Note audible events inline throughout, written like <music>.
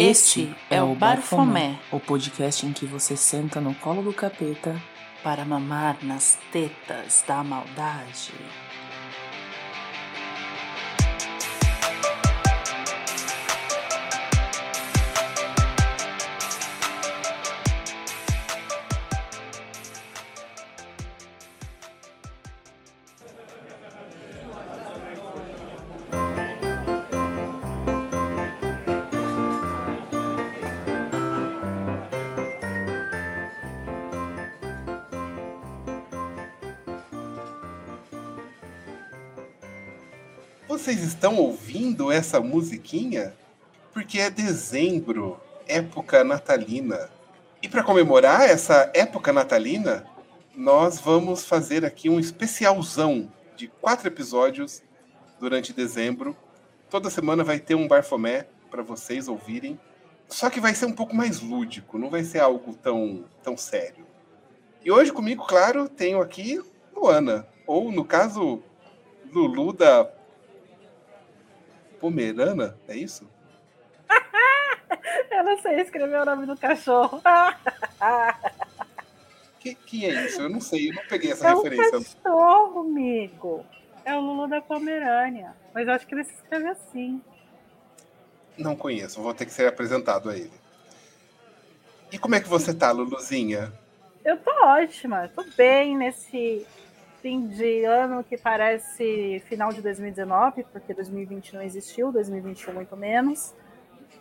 Este é o Barfomé, o podcast em que você senta no colo do capeta para mamar nas tetas da maldade. Essa musiquinha? Porque é dezembro, época natalina. E para comemorar essa época natalina, nós vamos fazer aqui um especialzão de quatro episódios durante dezembro. Toda semana vai ter um Barfomé para vocês ouvirem. Só que vai ser um pouco mais lúdico, não vai ser algo tão, tão sério. E hoje comigo, claro, tenho aqui Luana, ou no caso, Lulu da Pomerana, é isso? <laughs> Eu não sei escrever o nome do cachorro. <laughs> que, que é isso? Eu não sei, eu não peguei essa é referência. É um cachorro, amigo. É o Lulu da Pomerânia. Mas eu acho que ele se escreve assim. Não conheço, vou ter que ser apresentado a ele. E como é que você tá, Luluzinha? Eu tô ótima, tô bem nesse fim de ano que parece final de 2019, porque 2020 não existiu, 2021 muito menos.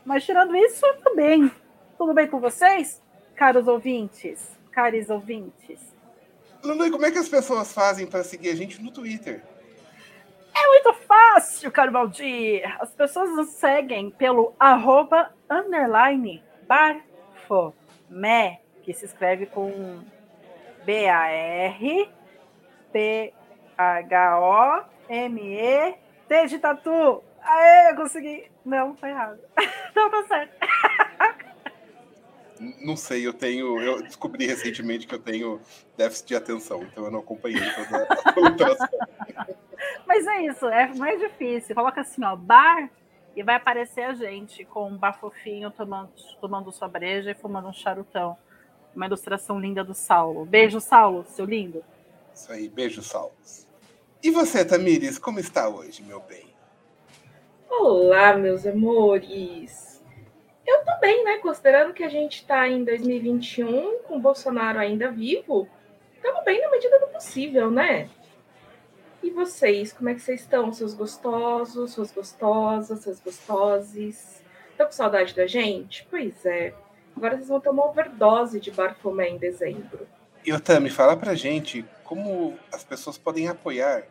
Mas tirando isso, tudo bem. Tudo bem com vocês, caros ouvintes, caros ouvintes? Lulu, como é que as pessoas fazem para seguir a gente no Twitter? É muito fácil, caro Valdir. As pessoas nos seguem pelo arroba underline barfomé, que se escreve com B-A-R T-H-O-M-E-T de tatu. Aê, eu consegui. Não, tá errado. <laughs> Não, tá certo. Não sei, eu tenho. Eu descobri recentemente que eu tenho déficit de atenção, então eu não acompanhei toda a. <laughs> Mas é isso, é mais difícil. Coloca assim, ó, bar e vai aparecer a gente com um bafofinho tomando, tomando sua breja e fumando um charutão. Uma ilustração linda do Saulo. Beijo, Saulo, seu lindo. Isso aí, beijo, salvos. E você, Tamires, como está hoje, meu bem? Olá, meus amores. Eu tô bem, né? Considerando que a gente tá em 2021, com o Bolsonaro ainda vivo, estamos bem na medida do possível, né? E vocês, como é que vocês estão, seus gostosos, suas gostosas, seus gostoses? Estão com saudade da gente? Pois é. Agora vocês vão tomar overdose de Barfomé em dezembro. E Otami, fala pra gente como as pessoas podem apoiar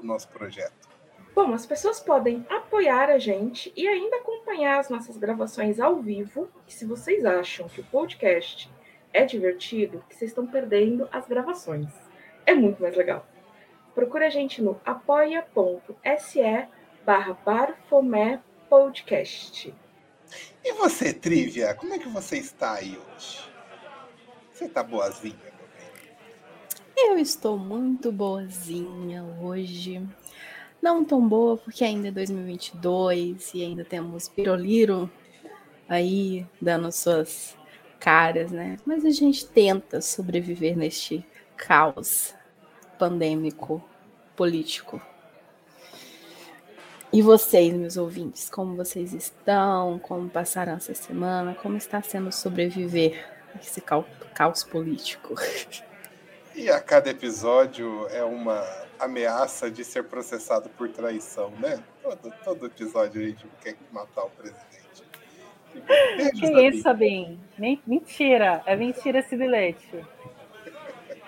o nosso projeto. Bom, as pessoas podem apoiar a gente e ainda acompanhar as nossas gravações ao vivo. E se vocês acham que o podcast é divertido, que vocês estão perdendo as gravações. É muito mais legal. Procure a gente no apoia.se barra barfomé podcast. E você, Trivia, como é que você está aí hoje? Você tá boazinha? Eu estou muito boazinha hoje. Não tão boa, porque ainda é 2022 e ainda temos Piroliro aí dando suas caras, né? Mas a gente tenta sobreviver neste caos pandêmico político. E vocês, meus ouvintes, como vocês estão? Como passaram essa semana? Como está sendo sobreviver esse caos político. <laughs> E a cada episódio é uma ameaça de ser processado por traição, né? Todo, todo episódio a gente quer matar o presidente. Beijos, que isso, Sabim? Mentira, é mentira esse bilhete.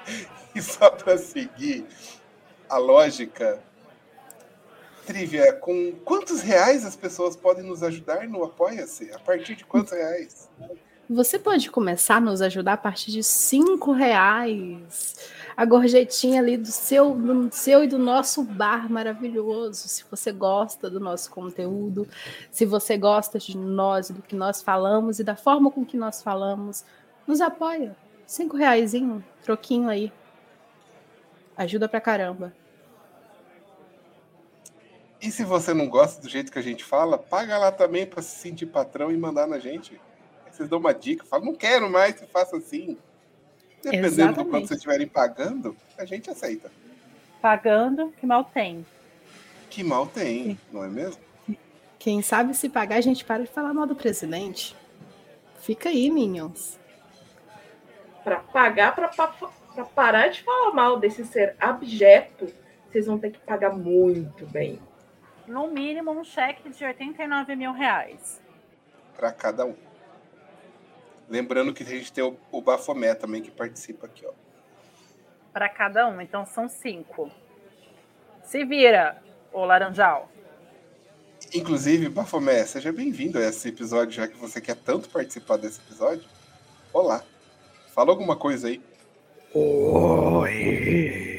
<laughs> e só para seguir a lógica, Trivia, com quantos reais as pessoas podem nos ajudar no Apoia-se? A partir de quantos reais? Você pode começar a nos ajudar a partir de cinco reais. A gorjetinha ali do seu, do seu e do nosso bar maravilhoso. Se você gosta do nosso conteúdo, se você gosta de nós, do que nós falamos e da forma com que nós falamos, nos apoia. Cinco reais, troquinho aí. Ajuda pra caramba. E se você não gosta do jeito que a gente fala, paga lá também para se sentir patrão e mandar na gente. Vocês dão uma dica, fala, não quero mais que faça assim. Dependendo Exatamente. do quanto vocês estiverem pagando, a gente aceita. Pagando, que mal tem. Que mal tem, não é mesmo? Quem sabe se pagar, a gente para de falar mal do presidente. Fica aí, Minions. Para pagar, para parar de falar mal desse ser abjeto, vocês vão ter que pagar muito bem. No mínimo, um cheque de 89 mil reais. Para cada um. Lembrando que a gente tem o, o Bafomé também que participa aqui, ó. Para cada um, então são cinco. Se vira, ô Laranjal. Inclusive, Bafomé, seja bem-vindo a esse episódio, já que você quer tanto participar desse episódio. Olá. Fala alguma coisa aí. Oi.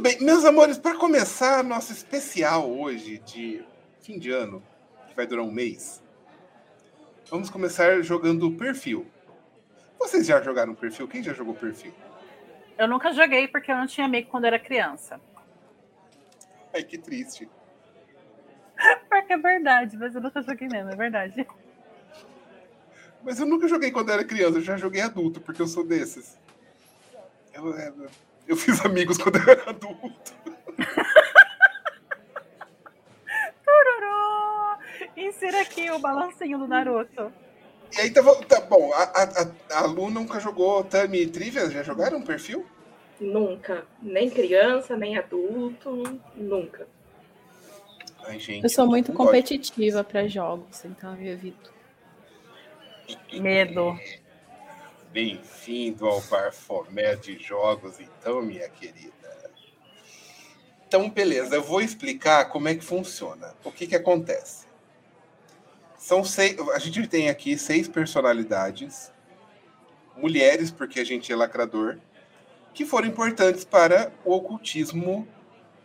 Bem, meus amores, para começar nosso especial hoje de fim de ano, que vai durar um mês, vamos começar jogando o perfil. Vocês já jogaram perfil? Quem já jogou perfil? Eu nunca joguei porque eu não tinha amigo quando era criança. Ai, que triste. <laughs> Porque é verdade, mas eu nunca joguei mesmo, é verdade. Mas eu nunca joguei quando era criança, eu já joguei adulto, porque eu sou desses. Eu, é, eu fiz amigos quando eu era adulto. Insira aqui o balancinho do Naruto. E aí, tá, tá bom, a, a, a- a Lu nunca jogou Tami e Trivia? Já jogaram perfil? Nunca. Nem criança, nem adulto. Nunca. Ai, gente. Eu sou muito competitiva para jogos, então eu evito. Medo. Bem-vindo ao Barfomé de Jogos, então, minha querida. Então, beleza, eu vou explicar como é que funciona. O que que acontece? São seis, a gente tem aqui seis personalidades, mulheres, porque a gente é lacrador, que foram importantes para o ocultismo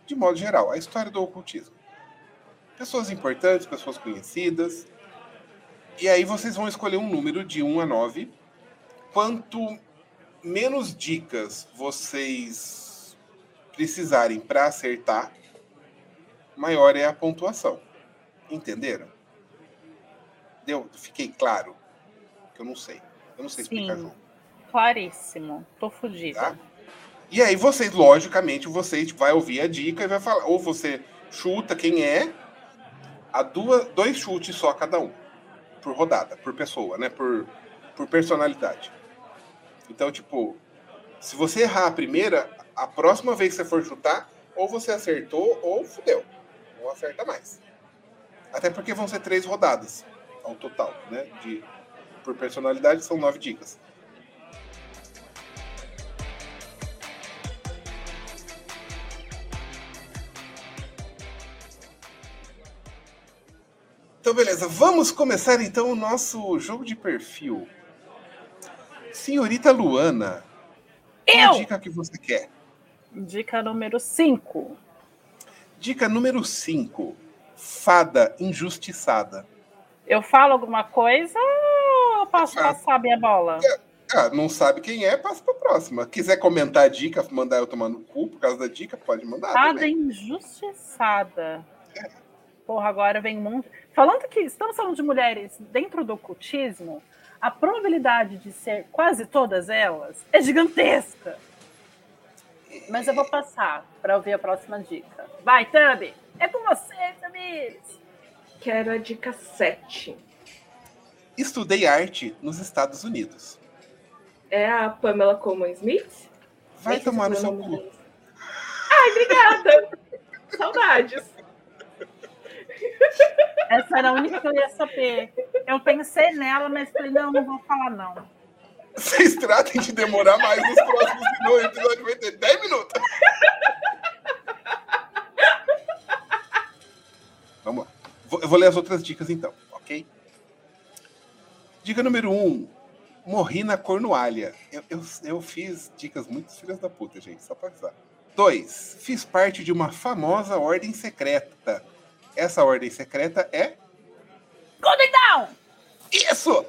de modo geral, a história do ocultismo. Pessoas importantes, pessoas conhecidas. E aí vocês vão escolher um número de 1 a 9 quanto menos dicas vocês precisarem para acertar, maior é a pontuação. Entenderam? Deu? Fiquei claro? Que eu não sei. Eu não sei explicar Sim. jogo. Claríssimo. Tô fodida. Tá? E aí vocês, logicamente, vocês vai ouvir a dica e vai falar. Ou você chuta quem é, a duas, dois chutes só cada um. Por rodada, por pessoa, né? Por, por personalidade. Então, tipo, se você errar a primeira, a próxima vez que você for chutar, ou você acertou, ou fudeu. Não acerta mais. Até porque vão ser três rodadas ao total, né? De, por personalidade, são nove dicas. Então, beleza. Vamos começar então o nosso jogo de perfil. Senhorita Luana, qual Eu! dica que você quer? Dica número 5. Dica número 5. Fada injustiçada. Eu falo alguma coisa ou eu posso Ah. passar a minha bola? Ah, não sabe quem é, passa pra próxima. Quiser comentar a dica, mandar eu tomar no cu por causa da dica, pode mandar. Fada também. injustiçada. Porra, agora vem um monte. Falando que estamos falando de mulheres dentro do ocultismo, a probabilidade de ser quase todas elas é gigantesca. Mas eu vou passar para ouvir a próxima dica. Vai, Tami! É com você, Tamires! Quero a dica 7. Estudei arte nos Estados Unidos. É a Pamela Coleman Smith? Vai tomar no seu cu. Ai, obrigada. <laughs> Saudades. Essa era a única que eu ia saber. Eu pensei nela, mas falei, não, não vou falar, não. Vocês tratem de demorar mais nos próximos minutos. O episódio vai ter 10 minutos. Vamos lá. Eu vou ler as outras dicas então, ok? Dica número 1. Um, morri na cornualha. Eu, eu, eu fiz dicas muito filhas da puta, gente, só pra avisar. 2. Fiz parte de uma famosa ordem secreta. Essa ordem secreta é. Golden Dawn! Isso!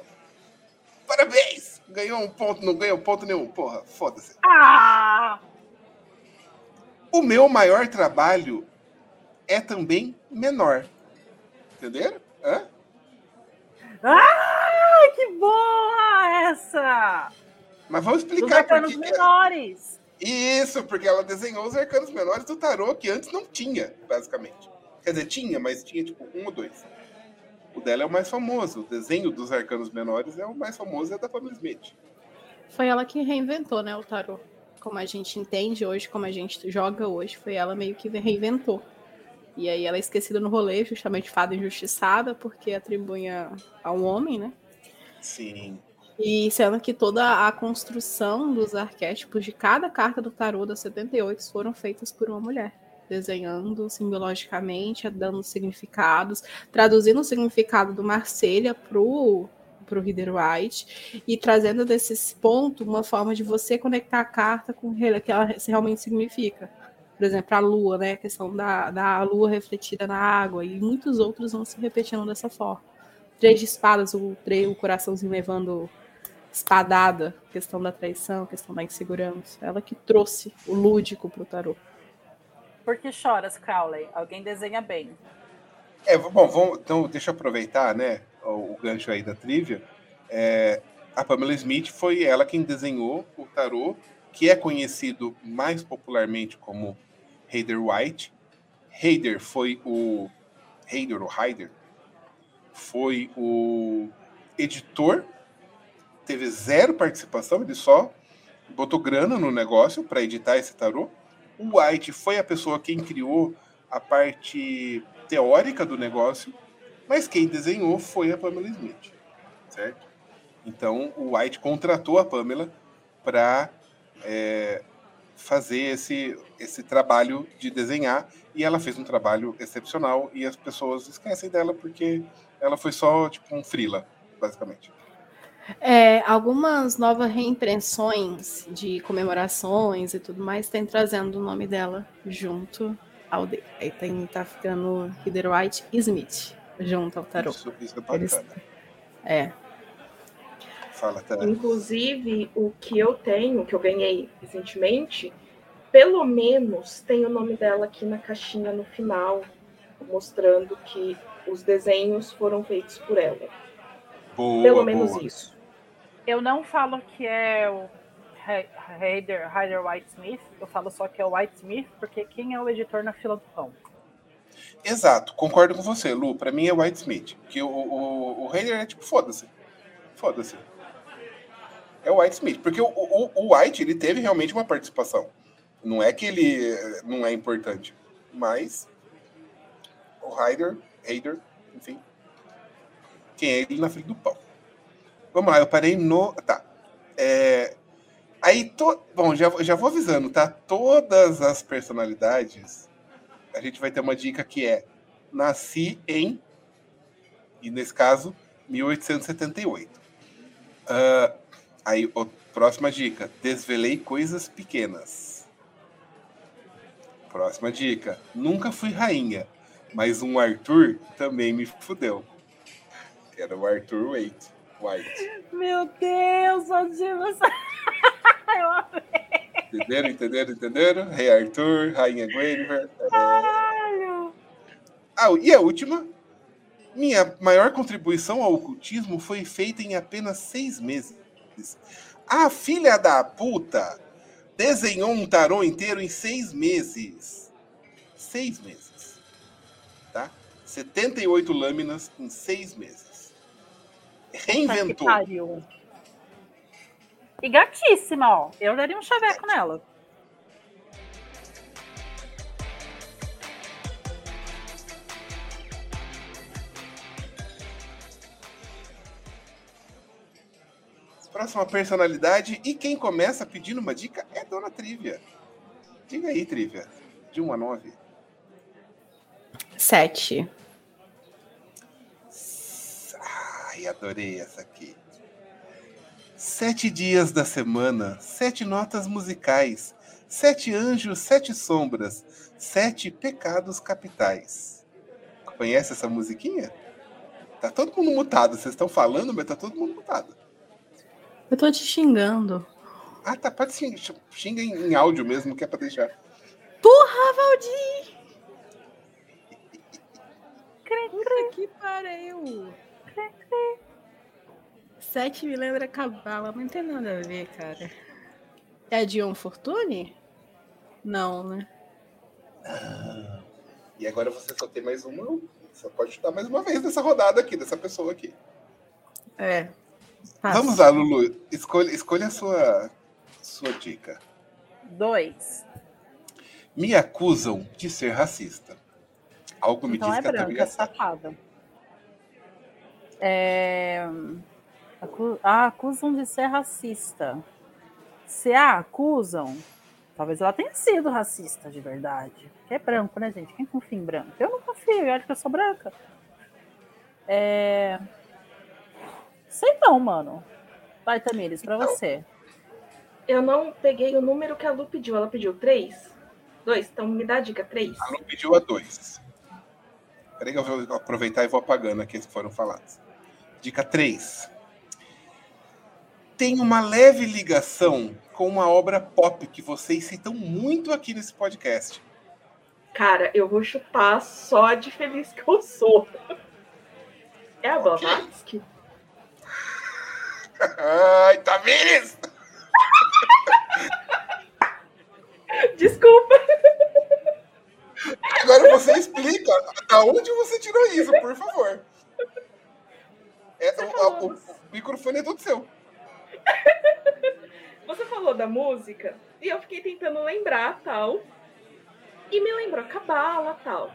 Parabéns! Ganhou um ponto, não ganhou ponto nenhum. Porra, foda-se. Ah! O meu maior trabalho é também menor. Entenderam? Hã? Ah, que boa essa! Mas vamos explicar por arcanos que que- menores. Isso, porque ela desenhou os arcanos menores do tarô que antes não tinha, basicamente. Quer dizer, tinha, mas tinha tipo um ou dois. O dela é o mais famoso. O desenho dos arcanos menores é o mais famoso, é da Pamela Smith. Foi ela que reinventou, né, o tarô. Como a gente entende hoje, como a gente joga hoje, foi ela meio que reinventou. E aí ela é esquecida no rolê, justamente fada injustiçada, porque atribuía a um homem, né? Sim. E sendo que toda a construção dos arquétipos de cada carta do tarô das 78 foram feitas por uma mulher, desenhando simbologicamente, dando significados, traduzindo o significado do Marselha pro pro Rider White e trazendo desse ponto uma forma de você conectar a carta com o que ela realmente significa. Por exemplo, a lua, né? A questão da, da lua refletida na água e muitos outros vão se repetindo dessa forma. Três de espadas, o, o coraçãozinho levando espadada, questão da traição, questão da insegurança. Ela que trouxe o lúdico pro tarô. Por que choras, Crowley? Alguém desenha bem. É, bom, vamos, então deixa eu aproveitar, né, o, o gancho aí da trivia. É, a Pamela Smith foi ela quem desenhou o tarô, que é conhecido mais popularmente como Heider White. Heider foi o Heider ou Heider foi o editor, teve zero participação, ele só botou grana no negócio para editar esse tarô. O White foi a pessoa quem criou a parte teórica do negócio, mas quem desenhou foi a Pamela Smith, certo? Então o White contratou a Pamela para fazer esse, esse trabalho de desenhar e ela fez um trabalho excepcional e as pessoas esquecem dela porque ela foi só tipo um frila, basicamente. É, algumas novas reimpressões de comemorações e tudo mais têm trazendo o nome dela junto ao dele. Aí tem, tá ficando Rider White e Smith junto ao tarô. Isso, isso é bacana. Eles- É. Fala, tá? Inclusive, o que eu tenho, que eu ganhei recentemente, pelo menos tem o nome dela aqui na caixinha no final, mostrando que os desenhos foram feitos por ela. Boa, Pelo menos boa. isso. Eu não falo que é o Heider, White Smith, eu falo só que é o White Smith, porque quem é o editor na fila do pão? Exato, concordo com você, Lu. Pra mim é White Smith. Que o, o, o Heider é tipo, foda-se. Foda-se. É o White Smith. Porque o, o, o White, ele teve realmente uma participação. Não é que ele não é importante. Mas o Heider, Heider, enfim. Quem é ele na frente do pão. Vamos lá, eu parei no. Tá. É, aí, to... bom, já, já vou avisando, tá? Todas as personalidades a gente vai ter uma dica que é nasci em, e nesse caso, 1878. Ah, aí, ó, próxima dica, desvelei coisas pequenas. Próxima dica, nunca fui rainha, mas um Arthur também me fudeu. Era o Arthur White. White. Meu Deus, onde você. <laughs> Eu amei. Entenderam, entenderam, entenderam? Rei Arthur, Rainha Guinevere. Caralho. Ah, e a última. Minha maior contribuição ao ocultismo foi feita em apenas seis meses. A filha da puta desenhou um tarô inteiro em seis meses. Seis meses. Tá? 78 lâminas em seis meses. Reinventou. Tá e gatíssima, ó. Eu daria um chaveco nela. Próxima personalidade e quem começa pedindo uma dica é Dona Trivia. Diga aí, Trivia. De 1 a 9. 7. adorei, essa aqui. Sete dias da semana, sete notas musicais, sete anjos, sete sombras, sete pecados capitais. Conhece essa musiquinha? Tá todo mundo mutado. Vocês estão falando, mas tá todo mundo mutado. Eu tô te xingando. Ah, tá. Pode xingar, xinga em, em áudio mesmo, que é pra deixar. Porra, Valdir! Creca que pariu! Sete me lembra cavalo, não tem nada a ver, cara. É a Dion Fortune? Não, né? Ah, e agora você só tem mais uma. Você pode chutar mais uma vez nessa rodada aqui, dessa pessoa aqui. É. Passa. Vamos lá, Lulu. Escolha, escolha a sua, sua dica. Dois. Me acusam de ser racista. Algo me então diz é que branca, a Tamires safada. É... Acu... Ah, acusam de ser racista. Se a acusam, talvez ela tenha sido racista de verdade. Que é branco, né, gente? Quem confia em branco? Eu não confio, eu acho que eu sou branca. É... Sei não, mano. Vai, Tamires, pra Então, você. Eu não peguei o número que a Lu pediu. Ela pediu três? Dois? Então me dá a dica. Três. A Lu pediu a dois. Peraí que eu vou aproveitar e vou apagando aqui as que foram falados. Dica 3. Tem uma leve ligação com uma obra pop que vocês citam muito aqui nesse podcast. Cara, eu vou chutar só de feliz que eu sou. É a Blavatsky? <laughs> Ai, Tamires! Desculpa. Agora você explica da onde você tirou isso, por favor. É, o, o- o microfone é todo seu. <laughs> Você falou da música e eu fiquei tentando lembrar tal. E me lembrou Cabala tal.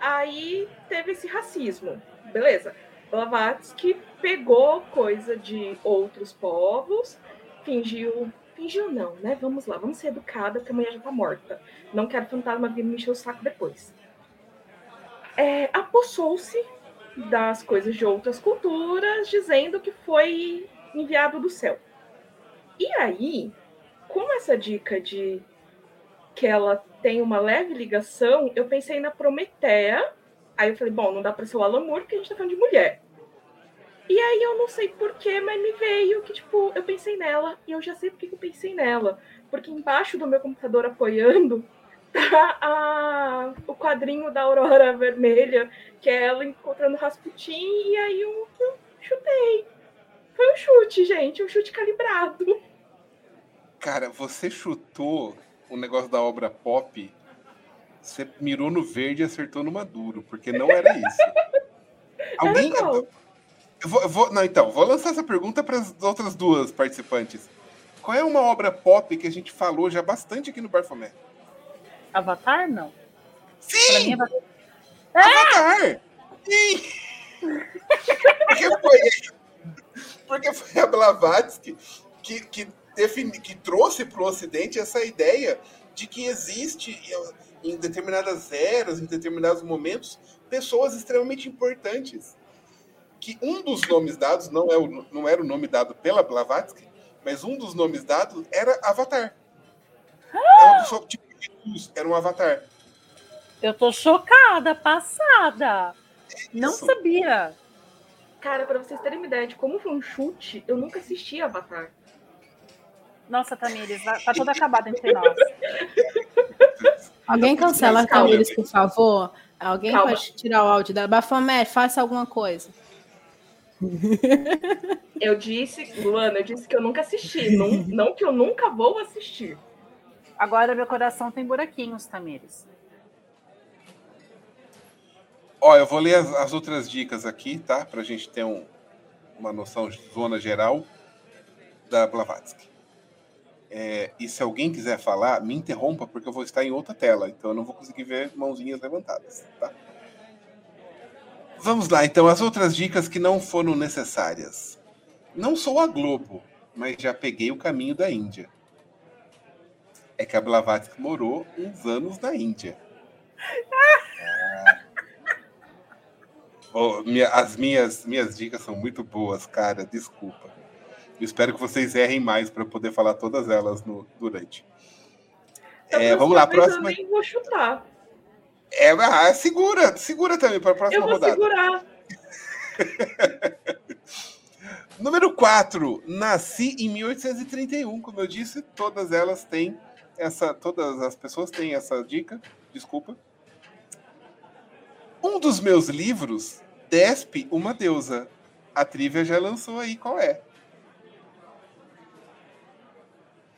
Aí teve esse racismo. Beleza. Blavatsky pegou coisa de outros povos, fingiu. Fingiu não, né? Vamos lá, vamos ser educada, porque a mulher já tá morta. Não quero fantasma vir me encher o saco depois. É, apossou-se das coisas de outras culturas, dizendo que foi enviado do céu. E aí, com essa dica de que ela tem uma leve ligação, eu pensei na Prometeia. Aí eu falei, bom, não dá pra ser o Alan Moore, porque a gente tá falando de mulher. E aí eu não sei porquê, mas me veio que, tipo, eu pensei nela, e eu já sei por que que eu pensei nela. Porque embaixo do meu computador apoiando tá <laughs> a- o quadrinho da Aurora Vermelha, que é ela encontrando Rasputin, e aí eu, eu chutei. Foi um chute, gente, um chute calibrado. Cara, você chutou o negócio da obra pop, você mirou no verde e acertou no maduro, porque não era isso. <laughs> Alguém. Era? Eu vou, eu vou- não, então, vou lançar essa pergunta para as outras duas participantes. Qual é uma obra pop que a gente falou já bastante aqui no Barfomé? Avatar, não. Pra Sim! mim, Avatar. Avatar! Sim! Porque foi, porque foi a Blavatsky que, que, defini, que trouxe para o Ocidente essa ideia de que existe em determinadas eras, em determinados momentos, pessoas extremamente importantes. Que um dos nomes dados, não, é o, não era o nome dado pela Blavatsky, mas um dos nomes dados era Avatar. É uma pessoa tipo Jesus, era um avatar. Eu tô chocada, passada. Não Isso. sabia. Cara, pra vocês terem uma ideia de como foi um chute, eu nunca assisti Avatar. Nossa, Tamires, tá tudo acabado entre nós. <laughs> Alguém cancela a Tamires, por favor? Alguém Calma. pode tirar o áudio da Bafomé, faça alguma coisa. Eu disse, Luana, eu disse que eu nunca assisti. não, não que eu nunca vou assistir. Agora meu coração tem buraquinhos, Tamires. Ó, eu vou ler as, as outras dicas aqui, tá? Pra gente ter um- uma noção de zona geral da Blavatsky. É, e se alguém quiser falar, me interrompa, porque eu vou estar em outra tela, então eu não vou conseguir ver mãozinhas levantadas, tá? Vamos lá, então, as outras dicas que não foram necessárias. Não sou a Globo, mas já peguei o caminho da Índia. É que a Blavatsky morou uns anos na Índia. Oh, minha, as minhas, minhas dicas são muito boas, cara. Desculpa. Eu espero que vocês errem mais para poder falar todas elas no, durante. É, vamos lá, próxima. Eu nem vou chutar. É, ah, segura, segura também para a próxima rodada. Eu vou rodada. segurar. <laughs> Número 4. Nasci em 1831. Como eu disse, todas elas têm essa. Todas as pessoas têm essa dica. Desculpa. Um dos meus livros despe uma deusa. A Trivia já lançou aí qual é.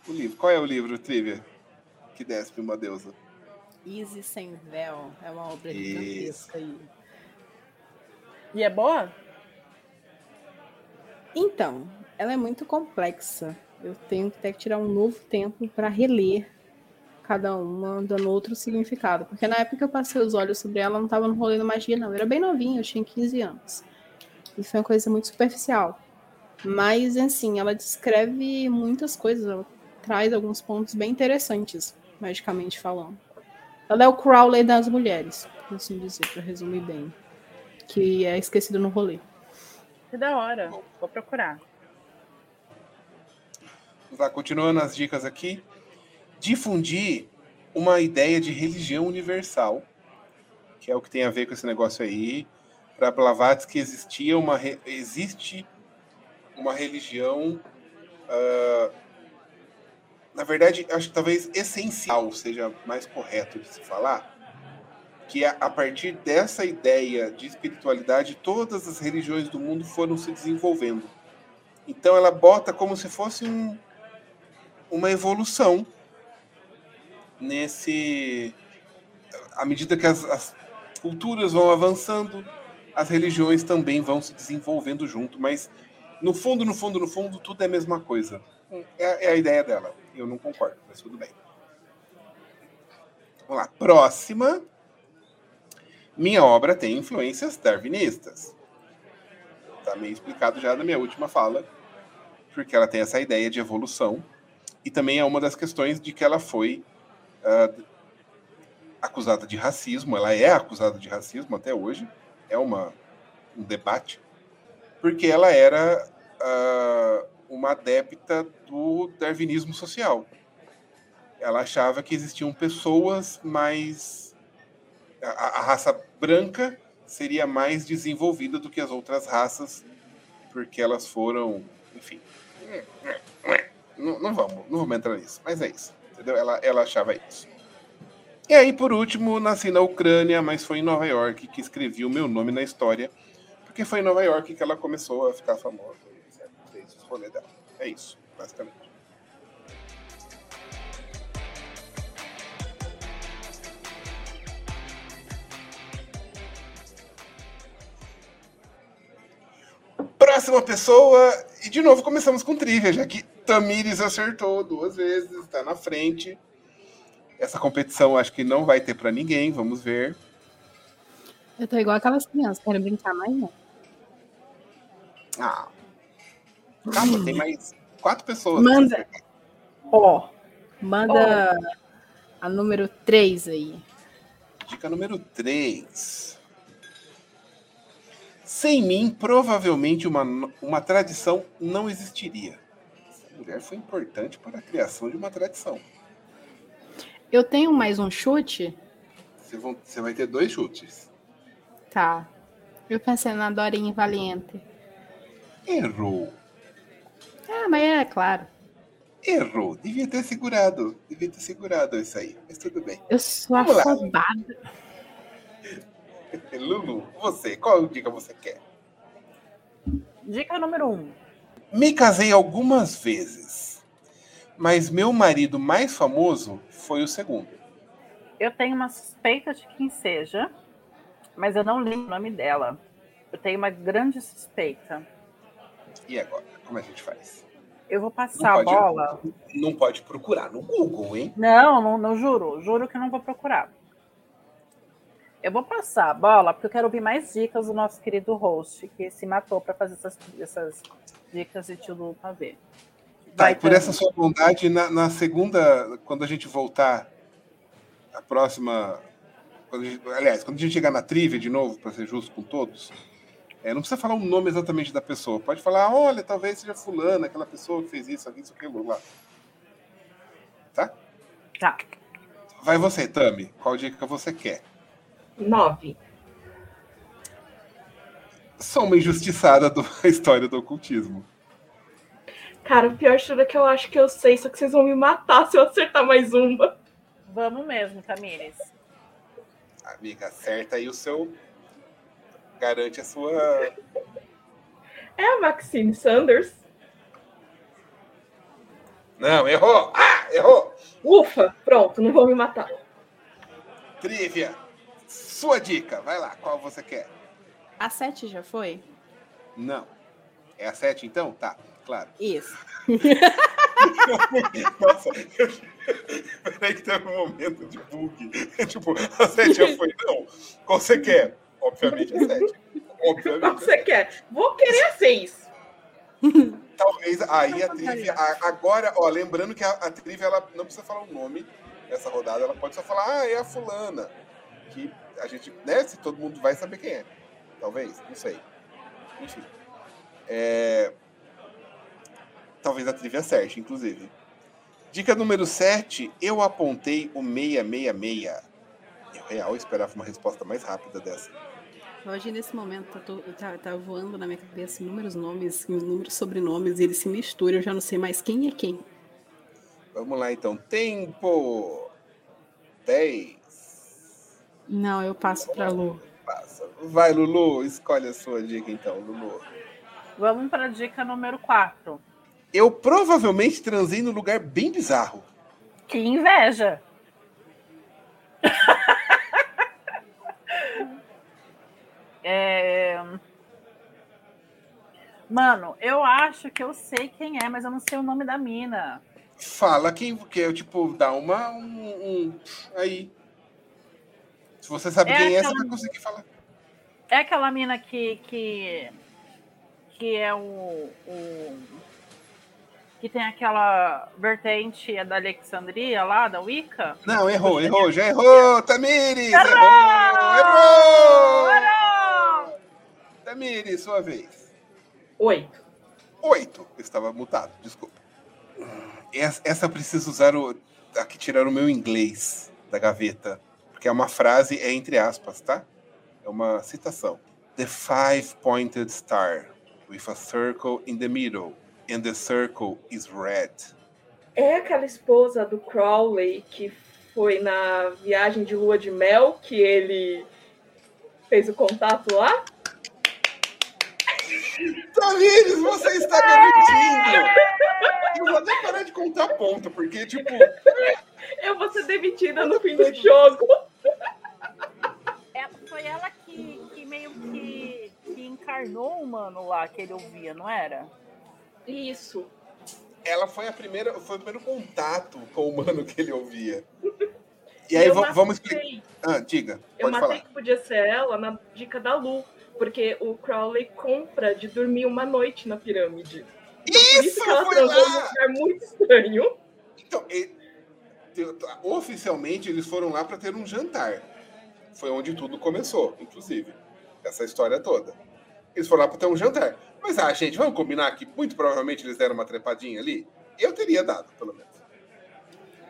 O livro. Qual é o livro, Trivia? Que despe uma deusa. Easy Sem Véu. É uma obra gigantesca aí. E é boa? Então, ela é muito complexa. Eu tenho ter que tirar um novo tempo para reler cada uma dando outro significado. Porque na época que eu passei os olhos sobre ela, não estava no rolê da magia, não. Eu era bem novinha, eu tinha 15 anos. E foi uma coisa muito superficial. Mas, assim, ela descreve muitas coisas, ela traz alguns pontos bem interessantes, magicamente falando. Ela é o Crowley das mulheres, por assim dizer, para resumir bem. Que é esquecido no rolê. Que da hora. Vou procurar. Lá, continuando as dicas aqui difundir uma ideia de religião universal, que é o que tem a ver com esse negócio aí. Para Blavatsky existia uma existe uma religião, uh, na verdade, acho que talvez essencial seja mais correto de se falar, que a, a partir dessa ideia de espiritualidade, todas as religiões do mundo foram se desenvolvendo. Então ela bota como se fosse um, uma evolução nesse. À medida que as, as culturas vão avançando, as religiões também vão se desenvolvendo junto, mas no fundo, no fundo, no fundo, tudo é a mesma coisa. É, é a ideia dela. Eu não concordo, mas tudo bem. Vamos lá. Próxima. Minha obra tem influências darwinistas. Está meio explicado já na minha última fala, porque ela tem essa ideia de evolução. E também é uma das questões de que ela foi uh, acusada de racismo, ela é acusada de racismo até hoje, é uma, um debate, porque ela era uh, uma adepta do darwinismo social. Ela achava que existiam pessoas mais. A, a raça branca seria mais desenvolvida do que as outras raças, porque elas foram. Enfim. Não, não, vamos, não vamos entrar nisso, mas é isso entendeu? Ela, ela achava isso. E aí, por último, nasci na Ucrânia, mas foi em Nova York que escrevi o meu nome na história, porque foi em Nova York que ela começou a ficar famosa. É isso, basicamente. Próxima pessoa, e de novo começamos com trivia, já que Tamires acertou duas vezes, está na frente. Essa competição acho que não vai ter para ninguém, vamos ver. Eu tô igual aquelas crianças, querem brincar mais não. Ah. Calma, hum. tem mais quatro pessoas. Manda. Ó, manda oh. a número 3 aí. Dica número 3. Sem mim, provavelmente uma, uma tradição não existiria mulher foi importante para a criação de uma tradição. Eu tenho mais um chute? Você, vão, você vai ter dois chutes. Tá. Eu pensei na Dorinha Valiente. Errou. Ah, mas é claro. Errou. Devia ter segurado. Devia ter segurado isso aí. Mas tudo bem. Eu sou Vamos afobada. <laughs> Lulu, você, qual dica você quer? Dica número um. Me casei algumas vezes, mas meu marido mais famoso foi o segundo. Eu tenho uma suspeita de quem seja, mas eu não lembro o nome dela. Eu tenho uma grande suspeita. E agora? Como a gente faz? Eu vou passar a bola. Não pode procurar no Google, hein? Não, não, não juro. Juro que não vou procurar. Eu vou passar a bola porque eu quero ouvir mais dicas do nosso querido host, que se matou para fazer essas, essas dicas de tio Lu ver. Tá, Vai, por essa sua bondade, na, na segunda, quando a gente voltar, a próxima. quando a gente- aliás, quando a gente chegar na trivia de novo, para ser justo com todos, é, não precisa falar o nome exatamente da pessoa. Pode falar, olha, talvez seja fulana, aquela pessoa que fez isso, isso, aquilo lá. Tá? Tá. Vai você, Tami. Qual dica você quer? Nove. Sou uma injustiçada da <laughs> história do ocultismo. Cara, o pior tudo é que eu acho que eu sei, só que vocês vão me matar se eu acertar mais uma. Vamos mesmo, Tamires. Amiga, acerta aí o seu. Garante a sua. É a Maxine Sanders. Não, errou! Ah, errou! Ufa, pronto, não vão me matar. Trivia. Sua dica. Vai lá, qual você quer? A 7 já foi? Não. É a 7 então? Tá, claro. Isso. <laughs> Nossa, peraí que teve um momento de bug. tipo, a 7 já foi. Não. Qual você quer? Obviamente a 7. Qual Obviamente. que você quer? Vou querer a seis. Talvez aí a trivia. agora, ó, lembrando que a, a trivia ela não precisa falar o nome dessa rodada, ela pode só falar, ah, é a fulana. Que a gente, né? Se todo mundo vai saber quem é. Talvez, não sei. Enfim. É, Talvez a trivia acerte, inclusive. Dica número 7, eu apontei o 666. Eu real esperava uma resposta mais rápida dessa. Hoje, nesse momento, tá, tá- tá voando na minha cabeça inúmeros nomes, inúmeros sobrenomes, e eles se misturam, eu já não sei mais quem é quem. Vamos lá então. Tempo! 10. Não, eu passo pra Lu. Passa. Vai, Lulu, escolhe a sua dica então, Lulu. Vamos para a dica número 4. Eu provavelmente transei num lugar bem bizarro. Que inveja! <laughs> É... Mano, eu acho que eu sei quem é, mas eu não sei o nome da mina. Fala quem que é, tipo, dá uma. Um, um- aí. Se você sabe É quem é, aquela- você vai conseguir falar. É aquela mina que. que, que é o, o. que tem aquela vertente é da Alexandria lá, da Wicca? Não, errou, errou, já errou, Tamires! Errou! Errou! Errou! Tamires, sua vez. Oito. Oito. Eu estava mutado, desculpa. Essa, essa eu preciso usar o. Aqui tirar o meu inglês da gaveta. Porque é uma frase, é entre aspas, tá? É uma citação. The five-pointed star with a circle in the middle, and the circle is red. É aquela esposa do Crowley que foi na viagem de lua de mel que ele fez o contato lá? Tamires, você está garantindo! Eu vou até parar de contar ponto, porque, tipo, Eu vou ser demitida no fim do jogo. É, foi ela que, que meio que, que encarnou o mano lá que ele ouvia, não era? Isso. ela foi a primeira, foi o primeiro contato com o humano que ele ouvia. E aí vamos explicar. Ah, diga, Eu matei falar. que podia ser ela na dica da Lu, porque o Crowley compra de dormir uma noite na pirâmide. Então, Isso, que ela foi lá! lugar muito estranho. Então, e- te- oficialmente eles foram lá para ter um jantar. Foi onde tudo começou, inclusive. Essa história toda. Eles foram lá para ter um jantar. Mas, ah, gente, vamos combinar que muito provavelmente eles deram uma trepadinha ali? Eu teria dado, pelo menos.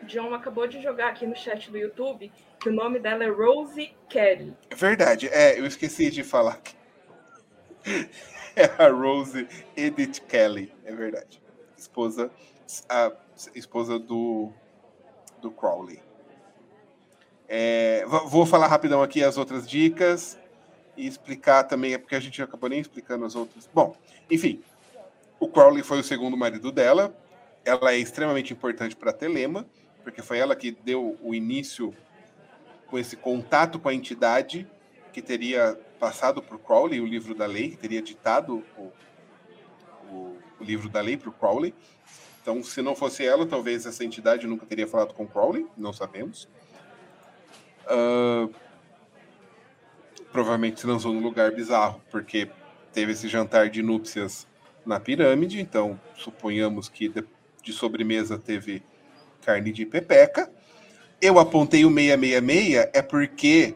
John acabou de jogar aqui no chat do YouTube que o nome dela é Rosie Kelly. É verdade, é, eu esqueci de falar que <laughs> é a Rose Edith Kelly, é verdade. Esposa, a esposa do, do Crowley. É, vou falar rapidão aqui as outras dicas e explicar também, é porque a gente acabou nem explicando as outras. Bom, enfim, o Crowley foi o segundo marido dela. Ela é extremamente importante para Telema, porque foi ela que deu o início com esse contato com a entidade que teria passado por Crowley, o livro da lei, que teria ditado o, o, o livro da lei para o Crowley. Então, se não fosse ela, talvez essa entidade nunca teria falado com Crowley, não sabemos. Ah, provavelmente transou num lugar bizarro, porque teve esse jantar de núpcias na pirâmide, então suponhamos que de- de sobremesa teve carne de pepeca. Eu apontei o 666 é porque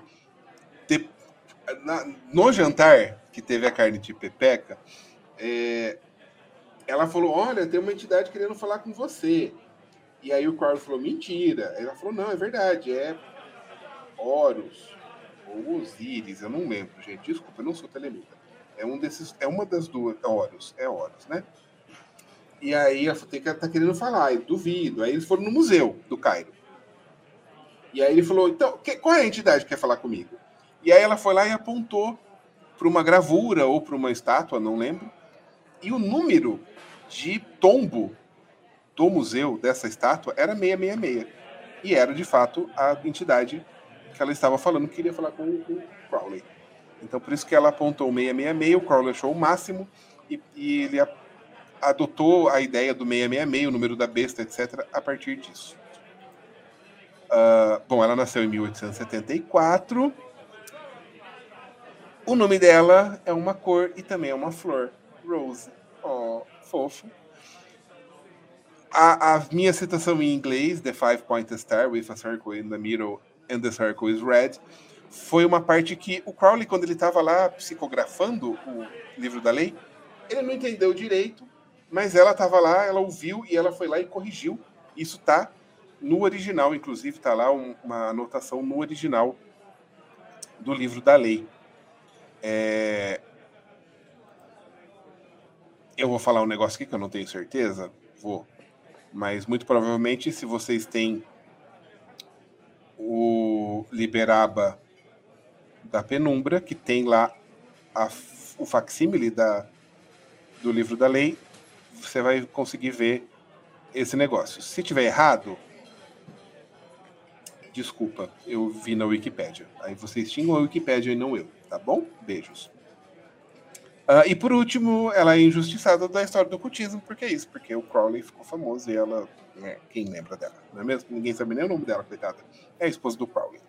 na, no jantar que teve a carne de pepeca, é, ela falou: Olha, tem uma entidade querendo falar com você. E aí o Crowley falou: Mentira. Ela falou: Não, é verdade, é Horus ou Osíris, eu não lembro, gente. Desculpa, eu não sou telemita. É um desses, é uma das duas, é Horus, é Horus, né? E aí a Futeca tá querendo falar, eu duvido. Aí eles foram no museu do Cairo. E aí ele falou: então, que, qual é a entidade que quer falar comigo? E aí ela foi lá e apontou para uma gravura ou para uma estátua, não lembro. E o número de tombo do museu dessa estátua era 666. E era de fato a entidade que ela estava falando que queria falar com, o Crowley. Então por isso que ela apontou 666, o Crowley achou o máximo e, e ele adotou a ideia do 666, o número da besta, etc., a partir disso. Uh, bom, ela nasceu em 1874. O nome dela é uma cor e também é uma flor. Rose. Oh, fofo. A, a minha citação em inglês, The Five Pointed Star with a Circle in the Middle and the Circle is Red, foi uma parte que o Crowley, quando ele estava lá psicografando o livro da lei, ele não entendeu direito mas ela estava lá, ela ouviu e ela foi lá e corrigiu. Isso tá no original, inclusive tá lá um, uma anotação no original do livro da lei. É... Eu vou falar um negócio aqui que eu não tenho certeza, vou, mas muito provavelmente se vocês têm o Liberaba da Penumbra, que tem lá a, o facsímile da, do livro da lei, você vai conseguir ver esse negócio. Se tiver errado, desculpa, eu vi na Wikipédia. Aí vocês tinham a Wikipédia e não eu, tá bom? Beijos. Uh, e por último, ela é injustiçada da história do ocultismo, porque é isso, porque o Crowley ficou famoso e ela. Né, quem lembra dela? Não é mesmo? Ninguém sabe nem o nome dela, coitada. É a esposa do Crowley.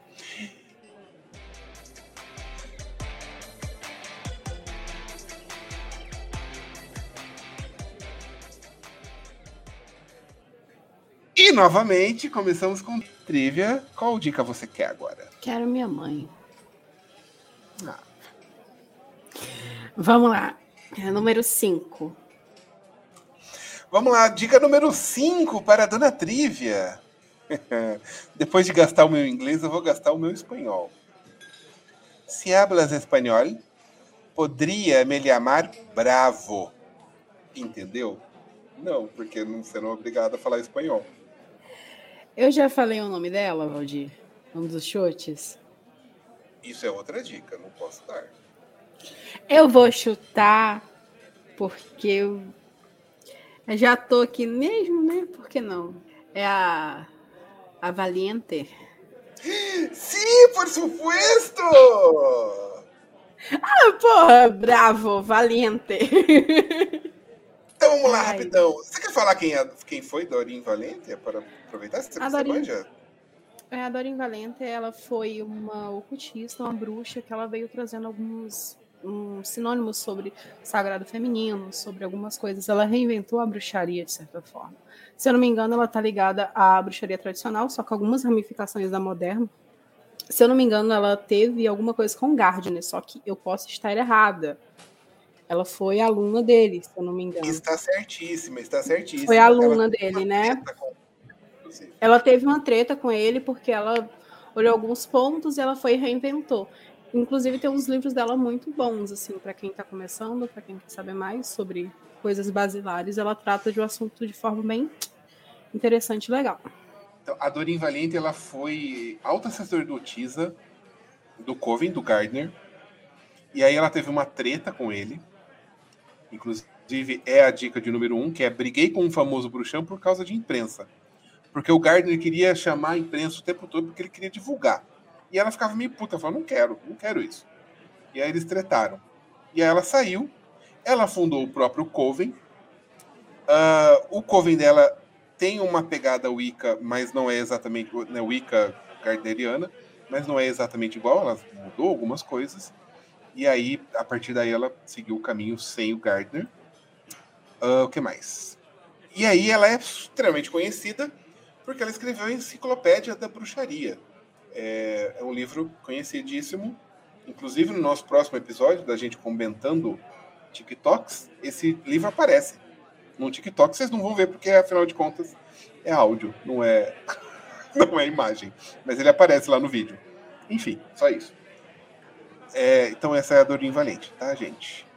E novamente, começamos com trivia. Qual dica você quer agora? Quero minha mãe. Ah. Vamos lá. É número 5. Vamos lá, dica número 5 para a dona Trivia. <laughs> Depois de gastar o meu inglês, eu vou gastar o meu espanhol. Se hablas espanhol, poderia me chamar Bravo. Entendeu? Não, porque não serão obrigado a falar espanhol. Eu já falei o nome dela, Valdir? Um dos chutes? Isso é outra dica, não posso dar. Eu vou chutar porque eu já tô aqui mesmo, né? Por que não? É a a Valiente. Sim, por supuesto! Ah, porra, bravo, Valiente. Então vamos lá, Ai. rapidão. Você quer falar quem, é, quem foi Dorin Valente? É para aproveitar? Você, a Dorin, é, a Dorin Valente, ela foi uma ocultista, uma bruxa, que ela veio trazendo alguns um, sinônimos sobre sagrado feminino, sobre algumas coisas. Ela reinventou a bruxaria, de certa forma. Se eu não me engano, ela está ligada à bruxaria tradicional, só com algumas ramificações da moderna. Se eu não me engano, ela teve alguma coisa com Gardner, só que eu posso estar errada. Ela foi aluna dele, se eu não me engano. Está certíssima, está certíssima. Foi aluna ela dele, né? Com... Ela teve uma treta com ele porque ela olhou alguns pontos e ela foi e reinventou. Inclusive tem uns livros dela muito bons, assim, para quem está começando, para quem quer saber mais sobre coisas basilares, ela trata de um assunto de forma bem interessante e legal. Então, a Dorin Valente, ela foi alta sacerdotisa do Coven, do Gardner, e aí ela teve uma treta com ele, Inclusive, é a dica de número um, que é briguei com um famoso bruxão por causa de imprensa. Porque o Gardner queria chamar a imprensa o tempo todo porque ele queria divulgar. E ela ficava meio puta, falando, não quero, não quero isso. E aí eles tretaram. E aí ela saiu, ela fundou o próprio Coven. Uh, o Coven dela tem uma pegada Wicca, mas não é exatamente né, Wicca gardneriana, mas não é exatamente igual, ela mudou algumas coisas. E aí, a partir daí, ela seguiu o caminho sem o Gardner. Uh, o que mais? E aí ela é extremamente conhecida porque ela escreveu a Enciclopédia da Bruxaria. É, é um livro conhecidíssimo. Inclusive, no nosso próximo episódio, da gente comentando TikToks, esse livro aparece. No TikTok vocês não vão ver, porque afinal de contas é áudio, não é, <laughs> não é imagem. Mas ele aparece lá no vídeo. Enfim, só isso. É, então essa é a Dorinha Valente, tá, gente?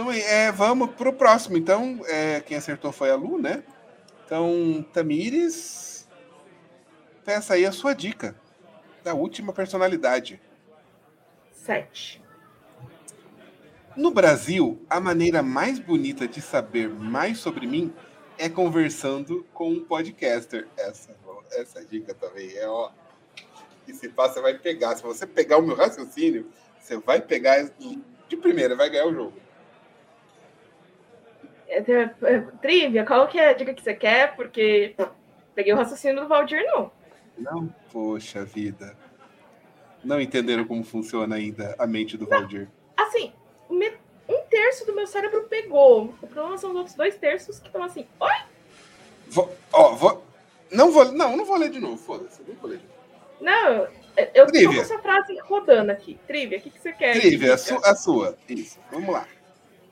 Então, é, vamos pro próximo. Então, é, quem acertou foi a Lu, né? Então, Tamires, peça aí a sua dica da última personalidade. Sete. No Brasil, a maneira mais bonita de saber mais sobre mim é conversando com um podcaster. Essa, essa dica também é, ó. E se passa, você vai pegar. Se você pegar o meu raciocínio, você vai pegar de primeira, vai ganhar o jogo. É, é, é, trivia, qual que é a dica que você quer? Porque peguei o raciocínio do Valdir, não. Não, poxa vida. Não entenderam como funciona ainda a mente do não, Valdir. Assim, um terço do meu cérebro pegou. O problema são os outros dois terços que estão assim, oi? Vou, ó, vou. Não vou. Não, não vou ler de novo, foda-se. Não vou ler de novo. Não, eu tô com essa frase rodando aqui. Trivia, o que, que você quer? Trivia, a, su a sua. Isso, vamos lá.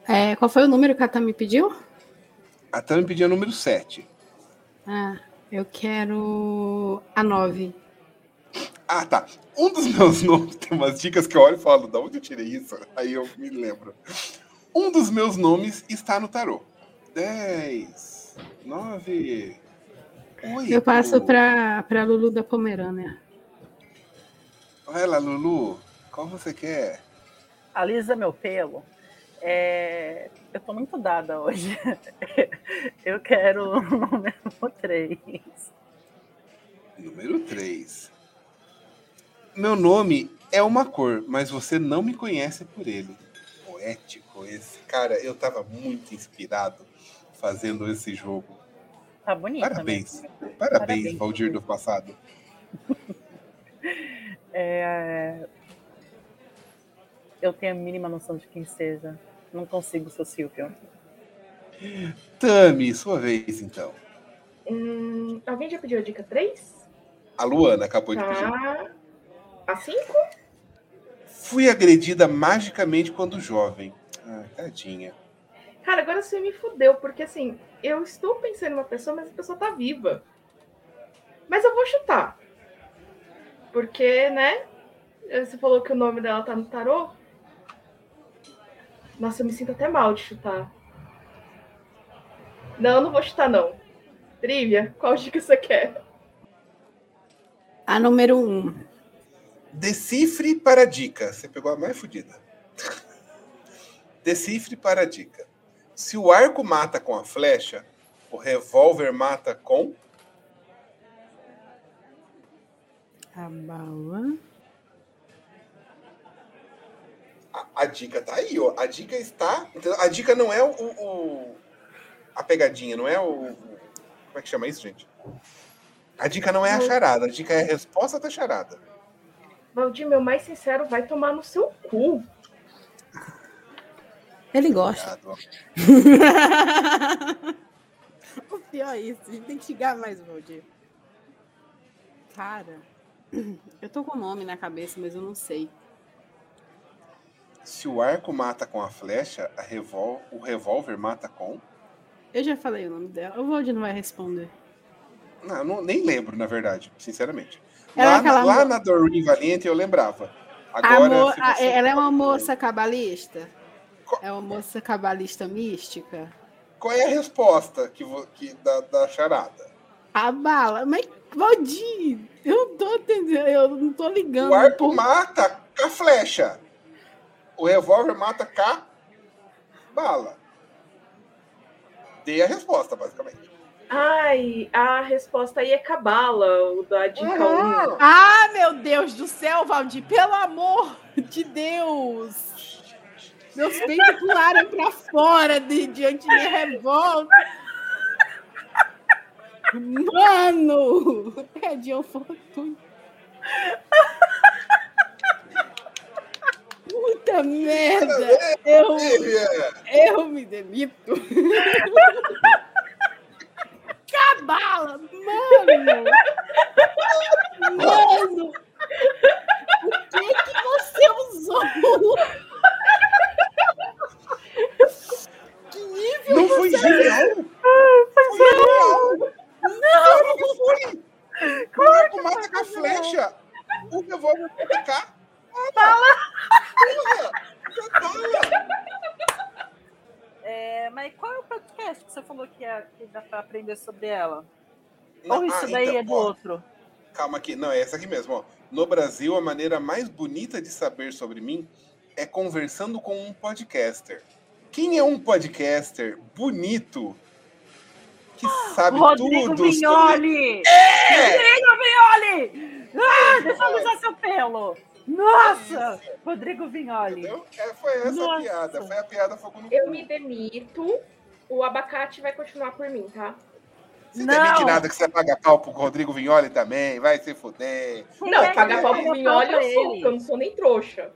É, qual foi o número que a Tam me pediu? A Tam me pediu o número 7. Ah, eu quero a 9. Ah, tá. Um dos <laughs> meus nomes tem umas dicas que eu olho e falo, da onde eu tirei isso? <laughs> Aí eu me lembro. Um dos meus nomes está no tarô. 10, 9, 8. Eu passo para Lulu da Pomerânia. Vai lá, Lulu. Qual você quer? Alisa meu pelo. É, eu tô muito dada hoje. <laughs> Eu quero o número 3. Número 3. Meu nome é uma cor, mas você não me conhece por ele. Poético esse. Cara, eu tava muito inspirado fazendo esse jogo. Tá bonito. Parabéns. Parabéns, Parabéns, Valdir do passado. <laughs> é, eu tenho a mínima noção de quem seja. Não consigo ser o Silvio. Tami, sua vez, então. Hum, alguém já pediu a dica 3? A Luana acabou tá. de pedir. A 5? Fui agredida magicamente quando jovem. Ah, tadinha. Cara, agora você me fudeu, porque assim, eu estou pensando em uma pessoa, mas a pessoa tá viva. Mas eu vou chutar. Porque, né? Você falou que o nome dela tá no tarô. Nossa, eu me sinto até mal de chutar. Não, não vou chutar, não. Trivia, qual dica você quer? A número um. Decifre para a dica. Você pegou a mais fodida. <laughs> Decifre para a dica. Se o arco mata com a flecha, o revólver mata com. A bala. A, dica tá aí, ó. A dica está. A dica não é o, o, a pegadinha, não é o. Como é que chama isso, gente? A dica não é a charada, a dica é a resposta da charada. Valdir, meu mais sincero, vai tomar no seu cu. Ele gosta. <laughs> o pior é isso, a gente tem que xingar mais o Valdir. Cara, <clears throat> eu tô com o nome na cabeça, mas eu não sei. Se o arco mata com a flecha, a revol o revólver mata com. Eu já falei o nome dela. O Valdir não vai responder. Não, não, nem lembro, na verdade, sinceramente. Lá, na, lá na Doreen Valiente eu lembrava. Agora, mo... você... Ela é uma moça cabalista? É uma moça cabalista mística? Qual é a resposta que, que da, da charada? A bala. Mas, Valdir, eu não tô entendendo, eu não tô ligando. O arco mata com a flecha o revólver mata K bala. Dei a resposta, basicamente. Ai, a resposta aí é cabala, o da dica 1. Uhum. Ah, meu Deus do céu, Valdir, pelo amor de Deus! Meus peitos pularam pra fora de, diante de revolta. Mano! É John Fortune. Puta merda! Eu, Lívia! eu me demito. <laughs> Cabala! Mano! Mano! O que que você usou? Que nível Não foi genial? Foi genial! Não! que foi? Claro que mata com a flecha! O revólver vai picar! Fala! Fala! É, mas qual é o podcast que você falou que, é, que dá pra aprender sobre ela? Não, Ou isso ah, daí então, é do ó, outro? Calma aqui, não, é essa aqui mesmo. Ó. No Brasil, a maneira mais bonita de saber sobre mim é conversando com um podcaster. Quem é um podcaster bonito que sabe Rodrigo tudo sobre... Vignoli! É! Rodrigo Vignoli! Ah, deixa eu usar seu pelo! Nossa! Rodrigo Vignoli. Entendeu? É, foi essa a Nossa. piada. Foi a piada fogo no Eu cu. me demito. O abacate vai continuar por mim, tá? Você Não. demite nada que você paga pau pro Rodrigo Vignoli também, vai se fuder. Não, é pagar pau pro pra eu sou, porque eu não sou nem trouxa.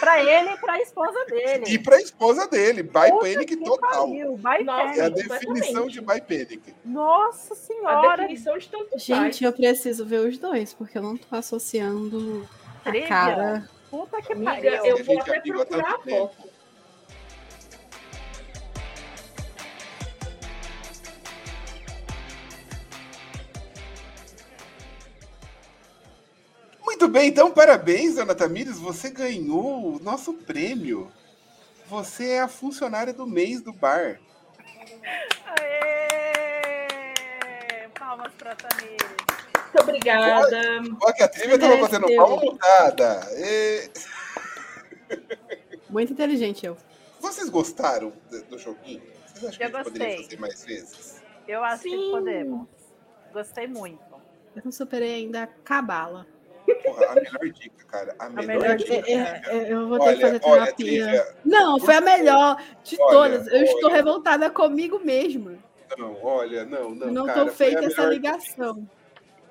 Pra ele e pra esposa dele. E pra esposa dele, by Puta panic que total. pariu, vai Nossa, É a definição de by panic. Nossa A senhora! definição de tanto faz. Gente, eu preciso ver os dois, porque eu não tô associando a Trivia. cara. Puta que pariu. eu A vou até procurar a foto. Muito bem, então parabéns, Ana Tamires. Você ganhou o nosso prêmio. Você é a funcionária do mês do bar. Aê! Palmas pra Tamires. Muito obrigada. Olha que a trivia tava Mereceu. batendo palma montada. E... Muito inteligente eu. Vocês gostaram do, joguinho? Vocês acham que Eu a poderia gostei. fazer mais vezes? Eu acho que Sim. podemos. Gostei muito. Eu não superei ainda a cabala. Porra, a melhor dica, cara. A melhor, melhor dica. É, é, é, eu vou ter Olha, que fazer olha, terapia. Trivia, Não, foi a melhor de Olha, todas. Eu estou olha. revoltada comigo mesma. Não, olha, não, não. Não, a feita essa ligação.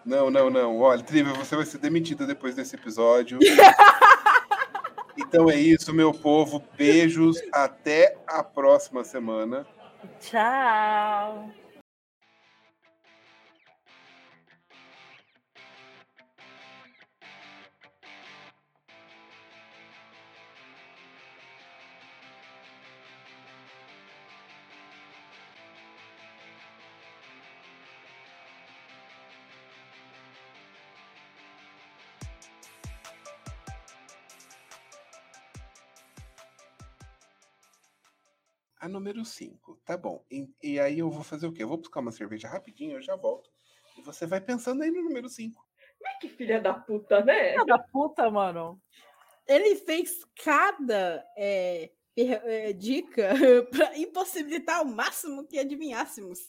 Não, não, não. Olha, Trivia, você vai ser demitida depois desse episódio. <laughs> então é isso, meu povo. Beijos. Até a próxima semana. Tchau. A número 5. Tá bom. E, e aí eu vou fazer o quê? Eu vou buscar uma cerveja rapidinho, eu já volto. E você vai pensando aí no número 5. Que filha da puta, né? Filha da puta, mano. Ele fez cada é, é, dica <laughs> para impossibilitar o máximo que adivinhássemos.